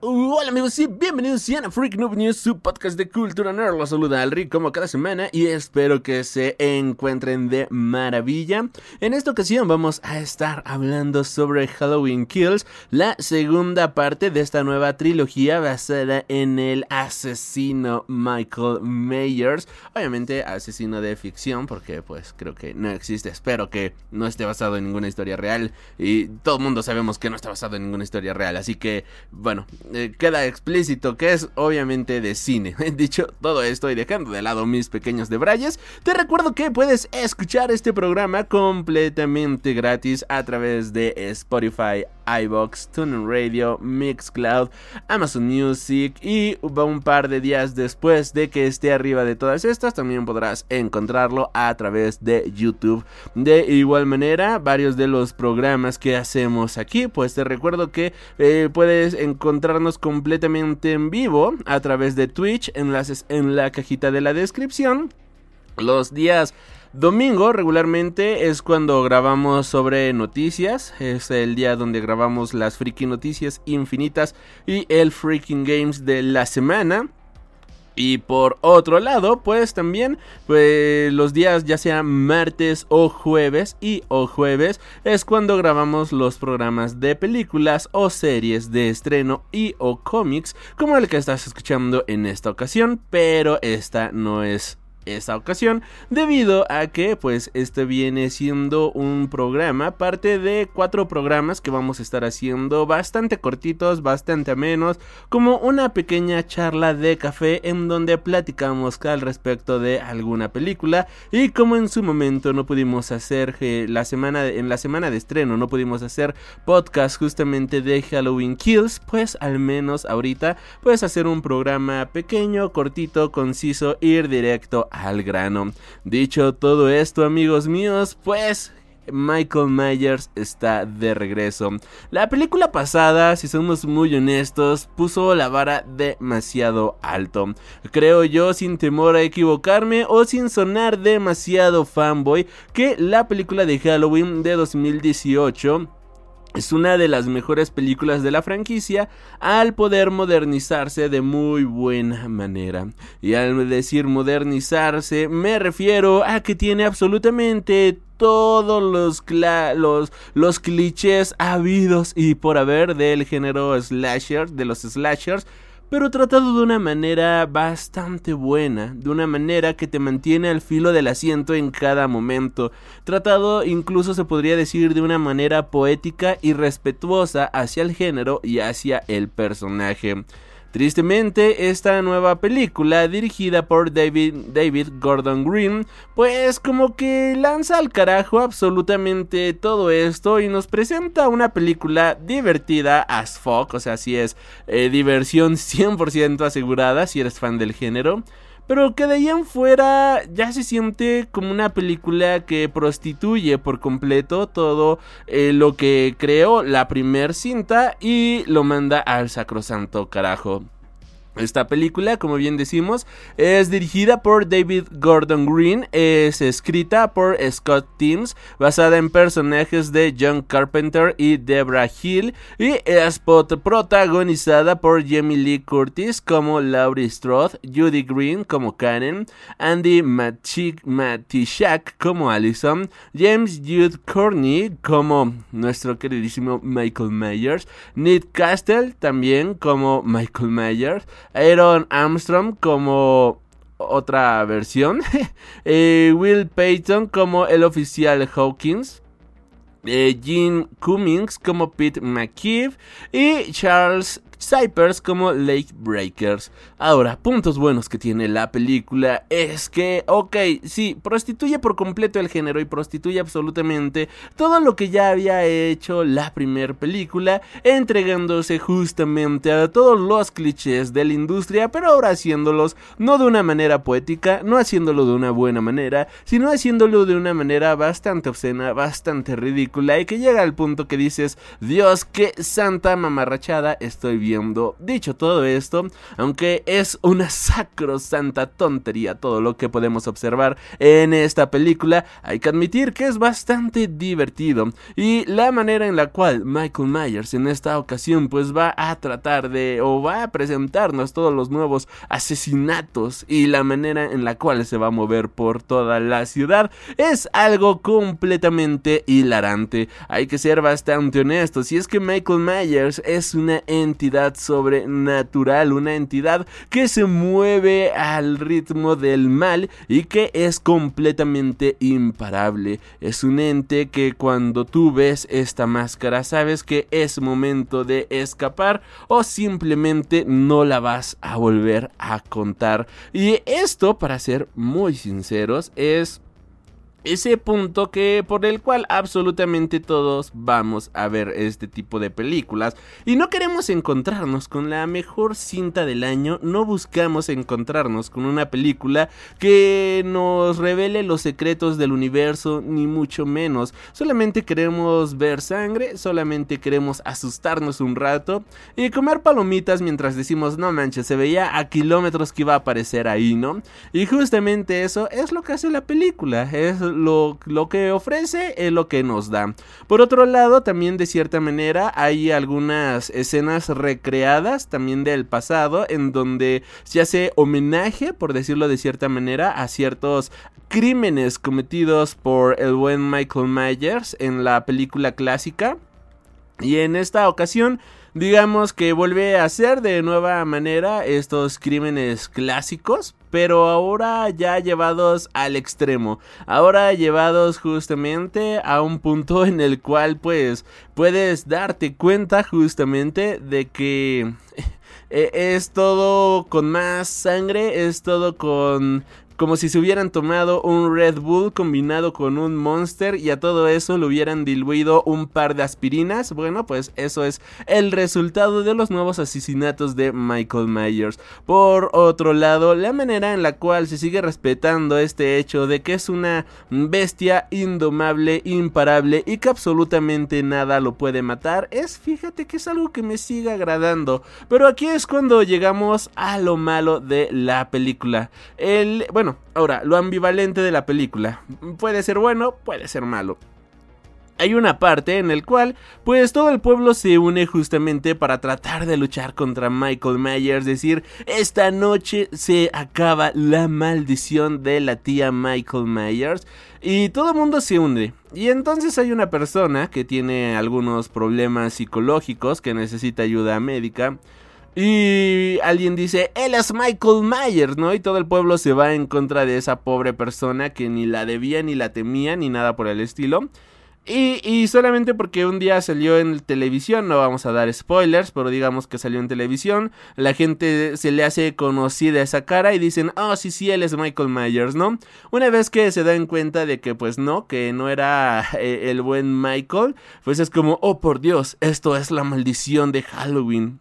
Hola amigos y bienvenidos a Freak Noob News, su podcast de cultura nerd. Los saluda al Rick como cada semana y espero que se encuentren de maravilla. En esta ocasión vamos a estar hablando sobre Halloween Kills, la segunda parte de esta nueva trilogía basada en el asesino Michael Myers. Obviamente asesino de ficción porque pues creo que no existe. Espero que no esté basado en ninguna historia real y todo el mundo sabemos que no está basado en ninguna historia real. Así que bueno eh, queda explícito que es obviamente de cine. Dicho todo esto y dejando de lado mis pequeños debrayes, te recuerdo que puedes escuchar este programa completamente gratis a través de Spotify, iBox, TuneIn Radio, Mixcloud, Amazon Music y un par de días después de que esté arriba de todas estas también podrás encontrarlo a través de YouTube. De igual manera, varios de los programas que hacemos aquí, pues te recuerdo que eh, puedes encontrarnos completamente en vivo a través de Twitch, enlaces en la cajita de la descripción. Los días Domingo regularmente es cuando grabamos sobre noticias, es el día donde grabamos las freaking noticias infinitas y el freaking games de la semana. Y por otro lado, pues también pues, los días ya sea martes o jueves y o jueves es cuando grabamos los programas de películas o series de estreno y o cómics como el que estás escuchando en esta ocasión, pero esta no es esta ocasión debido a que pues este viene siendo un programa parte de cuatro programas que vamos a estar haciendo bastante cortitos bastante menos como una pequeña charla de café en donde platicamos al respecto de alguna película y como en su momento no pudimos hacer eh, la semana en la semana de estreno no pudimos hacer podcast justamente de Halloween Kills pues al menos ahorita puedes hacer un programa pequeño cortito conciso ir directo al grano. Dicho todo esto, amigos míos, pues Michael Myers está de regreso. La película pasada, si somos muy honestos, puso la vara demasiado alto. Creo yo, sin temor a equivocarme o sin sonar demasiado fanboy, que la película de Halloween de 2018 es una de las mejores películas de la franquicia al poder modernizarse de muy buena manera. Y al decir modernizarse me refiero a que tiene absolutamente todos los, los, los clichés habidos y por haber del género slasher, de los slashers pero tratado de una manera bastante buena, de una manera que te mantiene al filo del asiento en cada momento, tratado incluso se podría decir de una manera poética y respetuosa hacia el género y hacia el personaje. Tristemente, esta nueva película, dirigida por David, David Gordon Green, pues como que lanza al carajo absolutamente todo esto y nos presenta una película divertida as fuck, o sea, si es eh, diversión 100% asegurada si eres fan del género. Pero que de ahí en fuera ya se siente como una película que prostituye por completo todo eh, lo que creó la primer cinta y lo manda al sacrosanto carajo. Esta película, como bien decimos, es dirigida por David Gordon Green, es escrita por Scott Teams, basada en personajes de John Carpenter y Debra Hill, y es protagonizada por Jamie Lee Curtis como Laurie Strode, Judy Green como Karen, Andy Matishak como Allison, James Jude Courtney como nuestro queridísimo Michael Myers, Nick Castle también como Michael Myers, Aaron Armstrong como otra versión. Eh, Will Payton como el oficial Hawkins. Eh, Gene Cummings como Pete McKeeve y Charles Cypers como Lake Breakers. Ahora, puntos buenos que tiene la película es que, ok, sí, prostituye por completo el género y prostituye absolutamente todo lo que ya había hecho la primera película, entregándose justamente a todos los clichés de la industria, pero ahora haciéndolos no de una manera poética, no haciéndolo de una buena manera, sino haciéndolo de una manera bastante obscena, bastante ridícula y que llega al punto que dices, Dios, qué santa mamarrachada estoy viendo Dicho todo esto, aunque es una sacrosanta tontería todo lo que podemos observar en esta película, hay que admitir que es bastante divertido y la manera en la cual Michael Myers en esta ocasión pues va a tratar de o va a presentarnos todos los nuevos asesinatos y la manera en la cual se va a mover por toda la ciudad es algo completamente hilarante. Hay que ser bastante honestos y es que Michael Myers es una entidad sobrenatural, una entidad que se mueve al ritmo del mal y que es completamente imparable. Es un ente que cuando tú ves esta máscara sabes que es momento de escapar o simplemente no la vas a volver a contar. Y esto, para ser muy sinceros, es ese punto que por el cual absolutamente todos vamos a ver este tipo de películas y no queremos encontrarnos con la mejor cinta del año, no buscamos encontrarnos con una película que nos revele los secretos del universo ni mucho menos, solamente queremos ver sangre, solamente queremos asustarnos un rato y comer palomitas mientras decimos no manches, se veía a kilómetros que iba a aparecer ahí, ¿no? Y justamente eso es lo que hace la película, es lo, que ofrece es lo que nos da. Por otro lado, también de cierta manera hay algunas escenas recreadas también del pasado en donde se hace homenaje, por decirlo de cierta manera, a ciertos crímenes cometidos por el buen Michael Myers en la película clásica. Y en esta ocasión digamos que vuelve a hacer de nueva manera estos crímenes clásicos, pero ahora ya llevados al extremo, ahora llevados justamente a un punto en el cual pues puedes darte cuenta justamente de que eh, es todo con más sangre, es todo con como si se hubieran tomado un Red Bull combinado con un Monster y a todo eso le hubieran diluido un par de aspirinas. Bueno, pues eso es el resultado de los nuevos asesinatos de Michael Myers. Por otro lado, la manera en la cual se sigue respetando este hecho de que es una bestia indomable, imparable y que absolutamente nada lo puede matar, es fíjate que es algo que me sigue agradando. Pero aquí es cuando llegamos a lo malo de la película. El, bueno, ahora, lo ambivalente de la película. Puede ser bueno, puede ser malo. Hay una parte en el cual, pues todo el pueblo se une justamente para tratar de luchar contra Michael Myers, decir, esta noche se acaba la maldición de la tía Michael Myers y todo el mundo se une. Y entonces hay una persona que tiene algunos problemas psicológicos que necesita ayuda médica y alguien dice, él es Michael Myers, ¿no? Y todo el pueblo se va en contra de esa pobre persona que ni la debía, ni la temía, ni nada por el estilo. Y, solamente porque un día salió en televisión, no vamos a dar spoilers, pero digamos que salió en televisión, la gente se le hace conocida esa cara y dicen, oh sí, sí, él es Michael Myers, ¿no? Una vez que se dan cuenta de que pues no, que no era eh, el buen Michael, pues es como, oh por Dios, esto es la maldición de Halloween.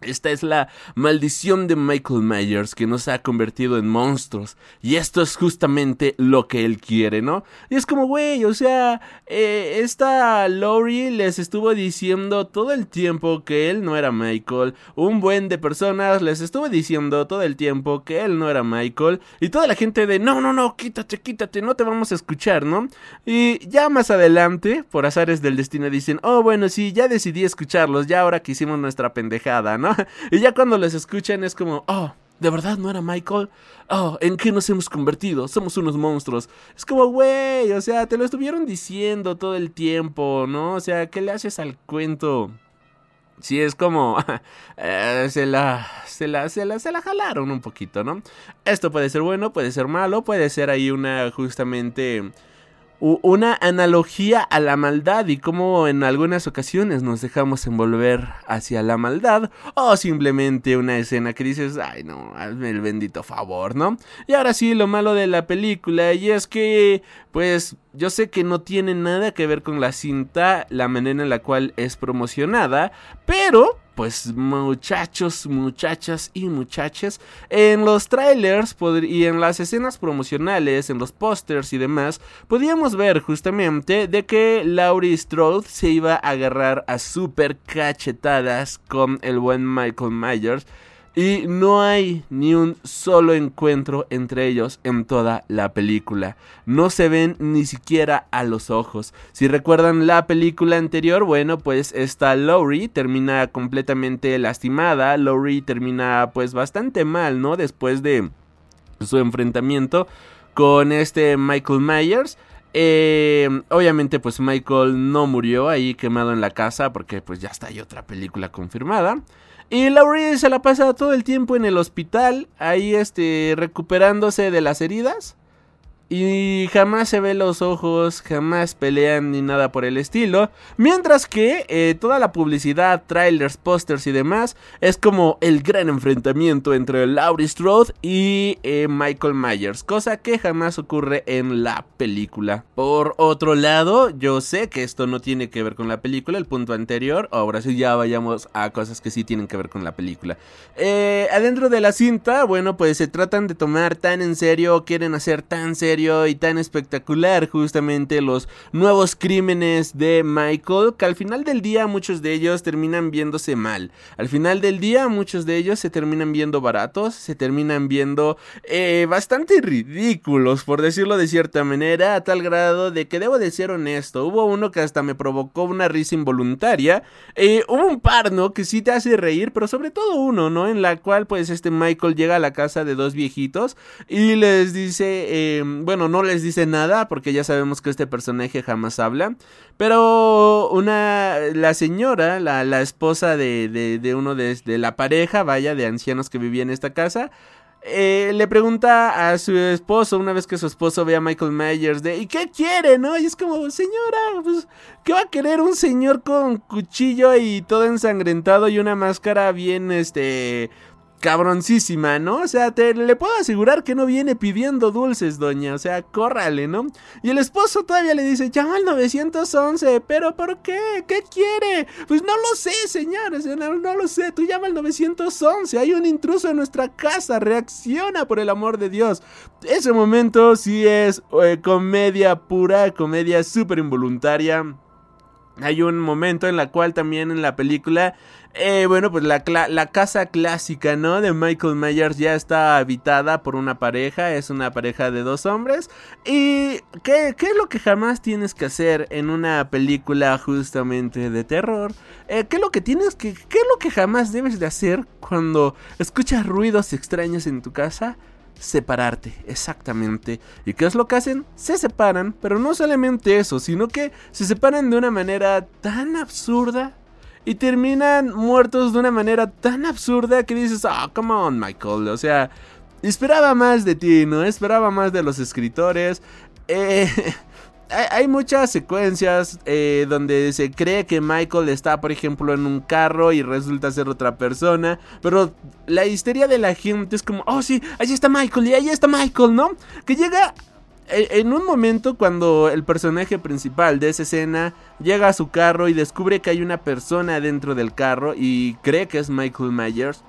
Esta es la maldición de Michael Myers que nos ha convertido en monstruos. Y esto es justamente lo que él quiere, ¿no? Y es como, güey, o sea, eh, esta Laurie les estuvo diciendo todo el tiempo que él no era Michael. Un buen de personas les estuvo diciendo todo el tiempo que él no era Michael. Y toda la gente de, no, no, no, quítate, quítate, no te vamos a escuchar, ¿no? Y ya más adelante, por azares del destino, dicen, oh, bueno, sí, ya decidí escucharlos, ya ahora que hicimos nuestra pendejada, ¿no? y ya cuando les escuchan es como, oh, ¿de verdad no era Michael? Oh, ¿en qué nos hemos convertido? Somos unos monstruos. Es como, güey, o sea, te lo estuvieron diciendo todo el tiempo, ¿no? O sea, ¿qué le haces al cuento? sí es como eh, se, la, se, la, se, la, se la jalaron un poquito, ¿no? Esto puede ser bueno, puede ser malo, puede ser ahí una justamente una analogía a la maldad y cómo en algunas ocasiones nos dejamos envolver hacia la maldad o simplemente una escena que dices, ay no, hazme el bendito favor, ¿no? Y ahora sí, lo malo de la película y es que, pues, yo sé que no tiene nada que ver con la cinta, la manera en la cual es promocionada, pero pues muchachos, muchachas y muchachas, en los trailers y en las escenas promocionales, en los pósters y demás, podíamos ver justamente de que Laurie Strode se iba a agarrar a super cachetadas con el buen Michael Myers y no hay ni un solo encuentro entre ellos en toda la película. No se ven ni siquiera a los ojos. Si recuerdan la película anterior, bueno, pues esta Laurie termina completamente lastimada. Laurie termina pues bastante mal, ¿no? Después de su enfrentamiento con este Michael Myers. Eh, obviamente pues Michael no murió ahí quemado en la casa porque pues ya está hay otra película confirmada. Y Laurie se la pasa todo el tiempo en el hospital, ahí este, recuperándose de las heridas. Y jamás se ve los ojos, jamás pelean ni nada por el estilo. Mientras que eh, toda la publicidad, trailers, pósters y demás es como el gran enfrentamiento entre Laurie Strode y eh, Michael Myers. Cosa que jamás ocurre en la película. Por otro lado, yo sé que esto no tiene que ver con la película, el punto anterior. Ahora sí ya vayamos a cosas que sí tienen que ver con la película. Eh, adentro de la cinta, bueno, pues se tratan de tomar tan en serio, quieren hacer tan serio y tan espectacular justamente los nuevos crímenes de Michael que al final del día muchos de ellos terminan viéndose mal. Al final del día muchos de ellos se terminan viendo baratos, se terminan viendo eh, bastante ridículos por decirlo de cierta manera a tal grado de que debo de ser honesto. Hubo uno que hasta me provocó una risa involuntaria. Eh, hubo un par, ¿no? Que sí te hace reír, pero sobre todo uno, ¿no? En la cual pues este Michael llega a la casa de dos viejitos y les dice, eh, bueno, no les dice nada porque ya sabemos que este personaje jamás habla. Pero una, la señora, la, la esposa de, de, de uno de, de, la pareja, vaya, de ancianos que vivía en esta casa, eh, le pregunta a su esposo, una vez que su esposo ve a Michael Myers, de ¿y qué quiere? ¿No? Y es como, señora, pues, ¿qué va a querer un señor con cuchillo y todo ensangrentado y una máscara bien, este, cabroncísima, ¿no? O sea, te le puedo asegurar que no viene pidiendo dulces, doña. O sea, córrale, ¿no? Y el esposo todavía le dice, llama al 911, pero ¿por qué? ¿Qué quiere? Pues no lo sé, señores, no, no lo sé. Tú llama al 911, hay un intruso en nuestra casa, reacciona por el amor de Dios. Ese momento sí es eh, comedia pura, comedia súper involuntaria. Hay un momento en la cual también en la película eh, bueno, pues la, casa clásica, ¿no? De Michael Myers ya está habitada por una pareja, es una pareja de dos hombres. ¿Y qué, qué es lo que jamás tienes que hacer en una película justamente de terror? Eh, ¿Qué es lo que tienes que, qué es lo que jamás debes de hacer cuando escuchas ruidos extraños en tu casa? separarte, exactamente. ¿Y qué es lo que hacen? Se separan, pero no solamente eso, sino que se separan de una manera tan absurda y terminan muertos de una manera tan absurda que dices, ah, come on, Michael. O sea, esperaba más de ti, ¿no? Esperaba más de los escritores. Eh, hay, muchas secuencias eh, donde se cree que Michael está, por ejemplo, en un carro y resulta ser otra persona. Pero la histeria de la gente es como, oh sí, ahí está Michael y ahí está Michael, ¿no? Que llega en un momento cuando el personaje principal de esa escena llega a su carro y descubre que hay una persona dentro del carro y cree que es Michael Myers,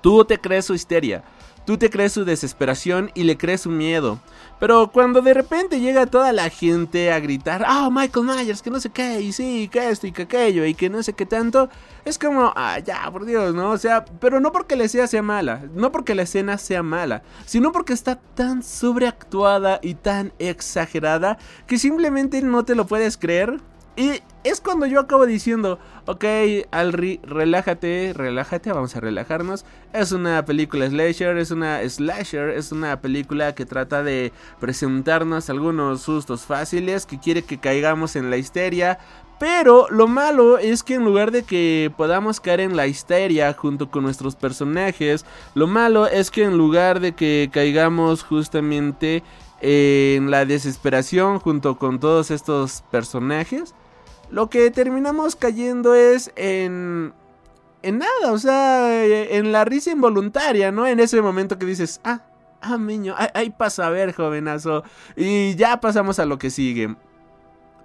tú te crees su histeria. Tú te crees su desesperación y le crees su miedo. Pero cuando de repente llega toda la gente a gritar, ah, Michael Myers, que no sé qué, y sí, que esto y que aquello, y que no sé qué tanto, es como, ah, ya, por Dios, ¿no? O sea, pero no porque la escena sea mala, no porque la escena sea mala, sino porque está tan sobreactuada y tan exagerada que simplemente no te lo puedes creer. Y es cuando yo acabo diciendo, ok, Alri, relájate, relájate, vamos a relajarnos. Es una película slasher, es una slasher, es una película que trata de presentarnos algunos sustos fáciles, que quiere que caigamos en la histeria, Pero lo malo es que en lugar de que podamos caer en la histeria junto con nuestros personajes, lo malo es que en lugar de que caigamos justamente en la desesperación junto con todos estos personajes, lo que terminamos cayendo es en... En nada, o sea, en la risa involuntaria, ¿no? En ese momento que dices, ah, ah, niño, ahí pasa a ver, jovenazo. Y ya pasamos a lo que sigue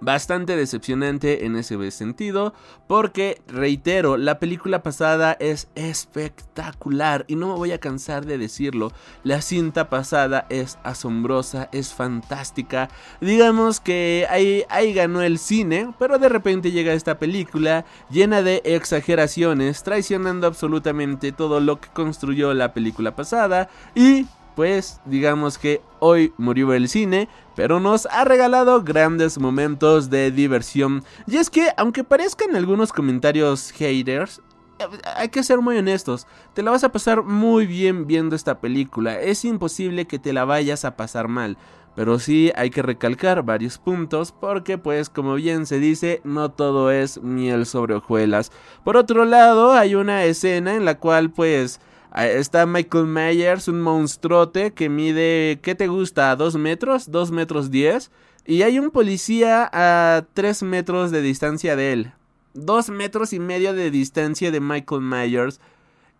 bastante decepcionante en ese sentido porque reitero la película pasada es espectacular y no me voy a cansar de decirlo la cinta pasada es asombrosa es fantástica. Digamos que ahí, ahí ganó el cine pero de repente llega esta película llena de exageraciones traicionando absolutamente todo lo que construyó la película pasada y pues digamos que hoy murió el cine, pero nos ha regalado grandes momentos de diversión. Y es que, aunque parezcan algunos comentarios haters, eh, hay que ser muy honestos, te la vas a pasar muy bien viendo esta película, es imposible que te la vayas a pasar mal. Pero sí hay que recalcar varios puntos porque pues como bien se dice no todo es miel sobre hojuelas. Por otro lado hay una escena en la cual pues Está Michael Myers, un monstruote que mide, ¿qué te gusta? ¿2 metros? ¿2 metros 10? Y hay un policía a 3 metros de distancia de él. 2 metros y medio de distancia de Michael Myers.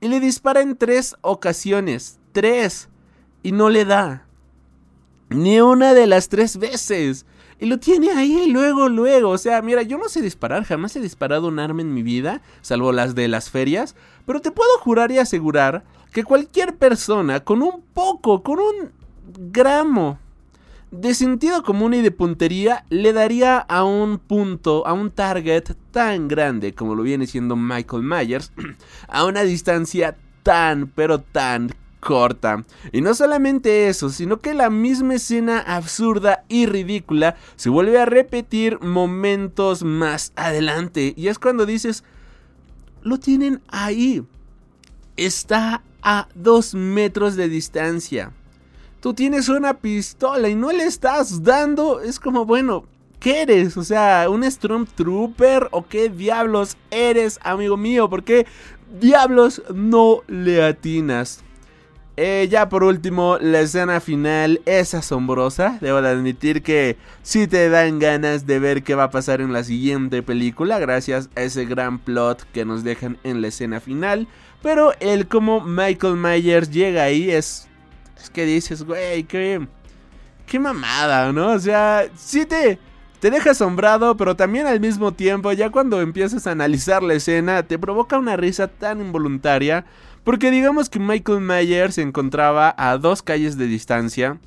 Y le dispara en 3 ocasiones. 3. Y no le da. Ni una de las 3 veces. Y lo tiene ahí luego, luego. O sea, mira, yo no sé disparar, jamás he disparado un arma en mi vida, salvo las de las ferias. Pero te puedo jurar y asegurar que cualquier persona con un poco, con un gramo de sentido común y de puntería le daría a un punto, a un target tan grande como lo viene siendo Michael Myers, a una distancia tan, pero tan corta. Y no solamente eso, sino que la misma escena absurda y ridícula se vuelve a repetir momentos más adelante. Y es cuando dices, lo tienen ahí. Está a dos metros de distancia. Tú tienes una pistola y no le estás dando. Es como, bueno, ¿qué eres? O sea, ¿un Stormtrooper o qué diablos eres, amigo mío? ¿Por qué diablos no le atinas? Eh, ya por último, la escena final es asombrosa. Debo de admitir que sí te dan ganas de ver qué va a pasar en la siguiente película, gracias a ese gran plot que nos dejan en la escena final. Pero el como Michael Myers llega ahí es. Es que dices, güey, qué. Qué mamada, ¿no? O sea, sí te. Te deja asombrado, pero también al mismo tiempo, ya cuando empiezas a analizar la escena, te provoca una risa tan involuntaria porque digamos que Michael Myers se encontraba a dos calles de distancia.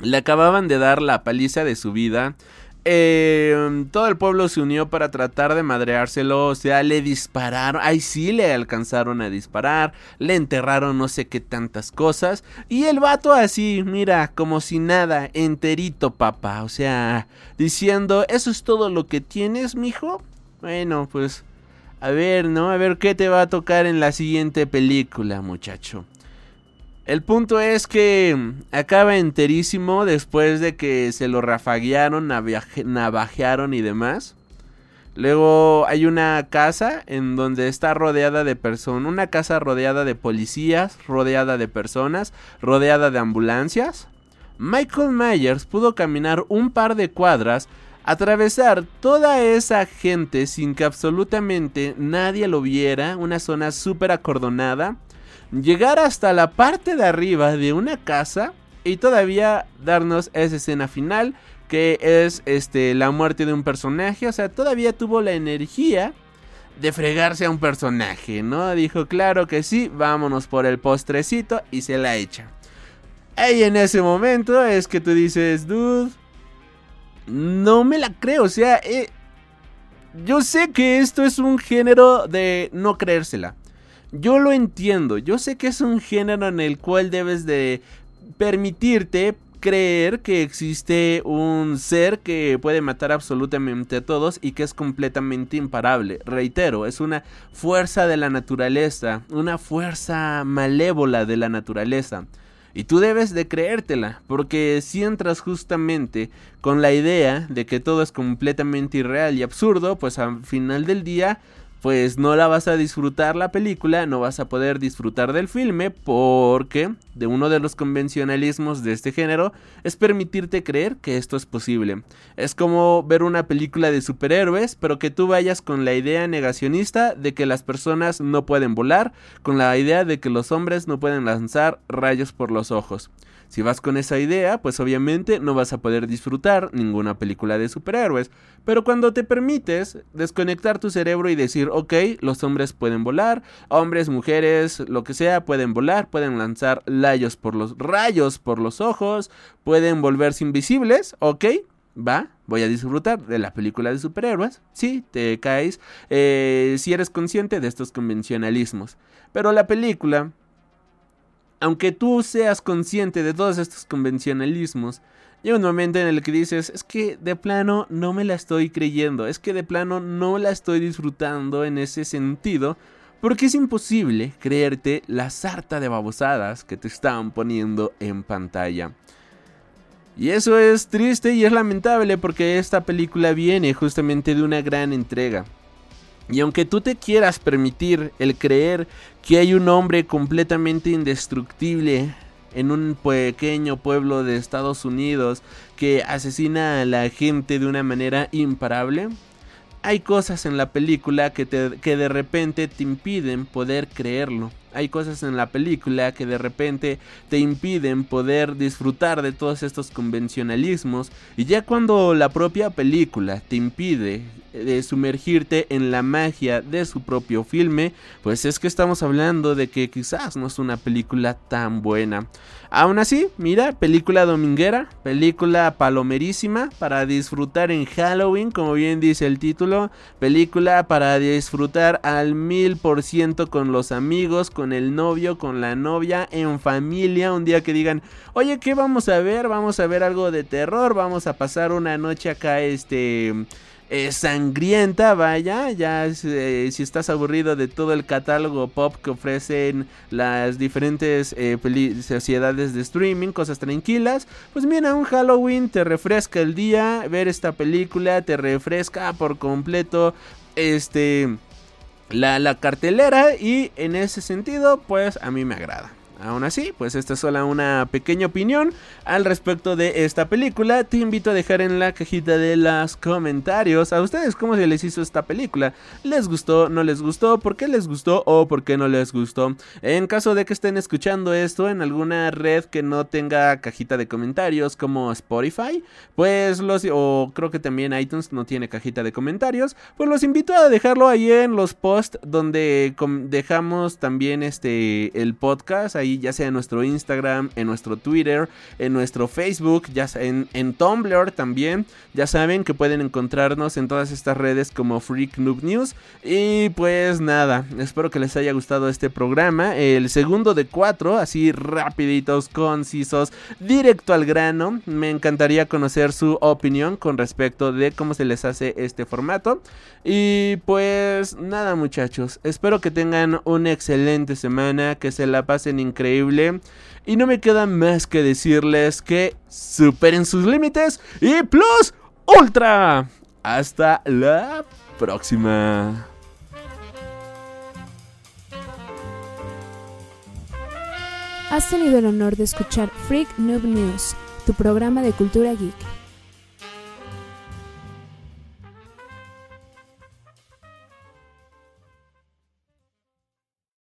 Le acababan de dar la paliza de su vida. Eh, todo el pueblo se unió para tratar de madreárselo. O sea, le dispararon. Ay, sí, le alcanzaron a disparar. Le enterraron no sé qué tantas cosas. Y el vato así, mira, como si nada, enterito, papá. O sea, diciendo, ¿eso es todo lo que tienes, mijo? Bueno, pues a ver, ¿no? A ver qué te va a tocar en la siguiente película, muchacho. El punto es que acaba enterísimo después de que se lo rafaguearon, navajearon y demás. Luego hay una casa en donde está rodeada de personas, una casa rodeada de policías, rodeada de personas, rodeada de ambulancias. Michael Myers pudo caminar un par de cuadras atravesar toda esa gente sin que absolutamente nadie lo viera, una zona súper acordonada, llegar hasta la parte de arriba de una casa y todavía darnos esa escena final que es este la muerte de un personaje, o sea, todavía tuvo la energía de fregarse a un personaje, ¿no? Dijo, claro que sí, vámonos por el postrecito y se la echa. Y en ese momento es que tú dices, dude, no me la creo. O sea, eh, yo sé que esto es un género de no creérsela. Yo lo entiendo. Yo sé que es un género en el cual debes de permitirte creer que existe un ser que puede matar absolutamente a todos y que es completamente imparable. Reitero, es una fuerza de la naturaleza, una fuerza malévola de la naturaleza. Y tú debes de creértela, porque si entras justamente con la idea de que todo es completamente irreal y absurdo, pues al final del día pues no la vas a disfrutar la película, no vas a poder disfrutar del filme porque de uno de los convencionalismos de este género es permitirte creer que esto es posible. Es como ver una película de superhéroes, pero que tú vayas con la idea negacionista de que las personas no pueden volar, con la idea de que los hombres no pueden lanzar rayos por los ojos. Si vas con esa idea, pues obviamente no vas a poder disfrutar ninguna película de superhéroes. Pero cuando te permites desconectar tu cerebro y decir, ok, los hombres pueden volar, hombres, mujeres, lo que sea, pueden volar, pueden lanzar rayos por los rayos por los ojos, pueden volverse invisibles, ok, va, voy a disfrutar de la película de superhéroes. Sí, te caes eh, si eres consciente de estos convencionalismos. Pero la película aunque tú seas consciente de todos estos convencionalismos, llega un momento en el que dices, es que de plano no me la estoy creyendo, es que de plano no la estoy disfrutando en ese sentido, porque es imposible creerte la sarta de babosadas que te están poniendo en pantalla. Y eso es triste y es lamentable porque esta película viene justamente de una gran entrega. Y aunque tú te quieras permitir el creer que hay un hombre completamente indestructible en un pequeño pueblo de Estados Unidos que asesina a la gente de una manera imparable, hay cosas en la película que, que de repente te impiden poder creerlo. Hay cosas en la película que de repente te impiden poder disfrutar de todos estos convencionalismos y ya cuando la propia película te impide de sumergirte en la magia de su propio filme, pues es que estamos hablando de que quizás no es una película tan buena. Aún así, mira, película dominguera, película palomerísima para disfrutar en Halloween, como bien dice el título, película para disfrutar al mil por ciento con los amigos, con el novio, con la novia, en familia, un día que digan, oye, ¿qué vamos a ver? Vamos a ver algo de terror, vamos a pasar una noche acá, este eh, sangrienta, vaya, ya eh, si estás aburrido de todo el catálogo pop que ofrecen las diferentes eh, sociedades de streaming, cosas tranquilas, pues mira, un Halloween te refresca el día, ver esta película te refresca por completo, este, la, la cartelera y en ese sentido, pues a mí me agrada. Aún así, pues esta es solo una pequeña opinión al respecto de esta película. Te invito a dejar en la cajita de los comentarios a ustedes cómo se les hizo esta película. ¿Les gustó? ¿No les gustó? ¿Por qué les gustó o por qué no les gustó? En caso de que estén escuchando esto en alguna red que no tenga cajita de comentarios como Spotify, pues los o creo que también iTunes no tiene cajita de comentarios, pues los invito a dejarlo ahí en los posts donde dejamos también este el podcast ahí ya sea en nuestro Instagram, en nuestro Twitter, en nuestro Facebook, ya en, en Tumblr también. Ya saben que pueden encontrarnos en todas estas redes como Freak Noob News. Y pues nada, espero que les haya gustado este programa. El segundo de cuatro, así rapiditos, concisos, directo al grano. Me encantaría conocer su opinión con respecto de cómo se les hace este formato. Y pues nada muchachos, espero que tengan una excelente semana, que se la pasen Y no me queda más que decirles que superen sus límites y plus ultra. Hasta la próxima. Has tenido el honor de escuchar Freak Noob News, tu programa de cultura geek.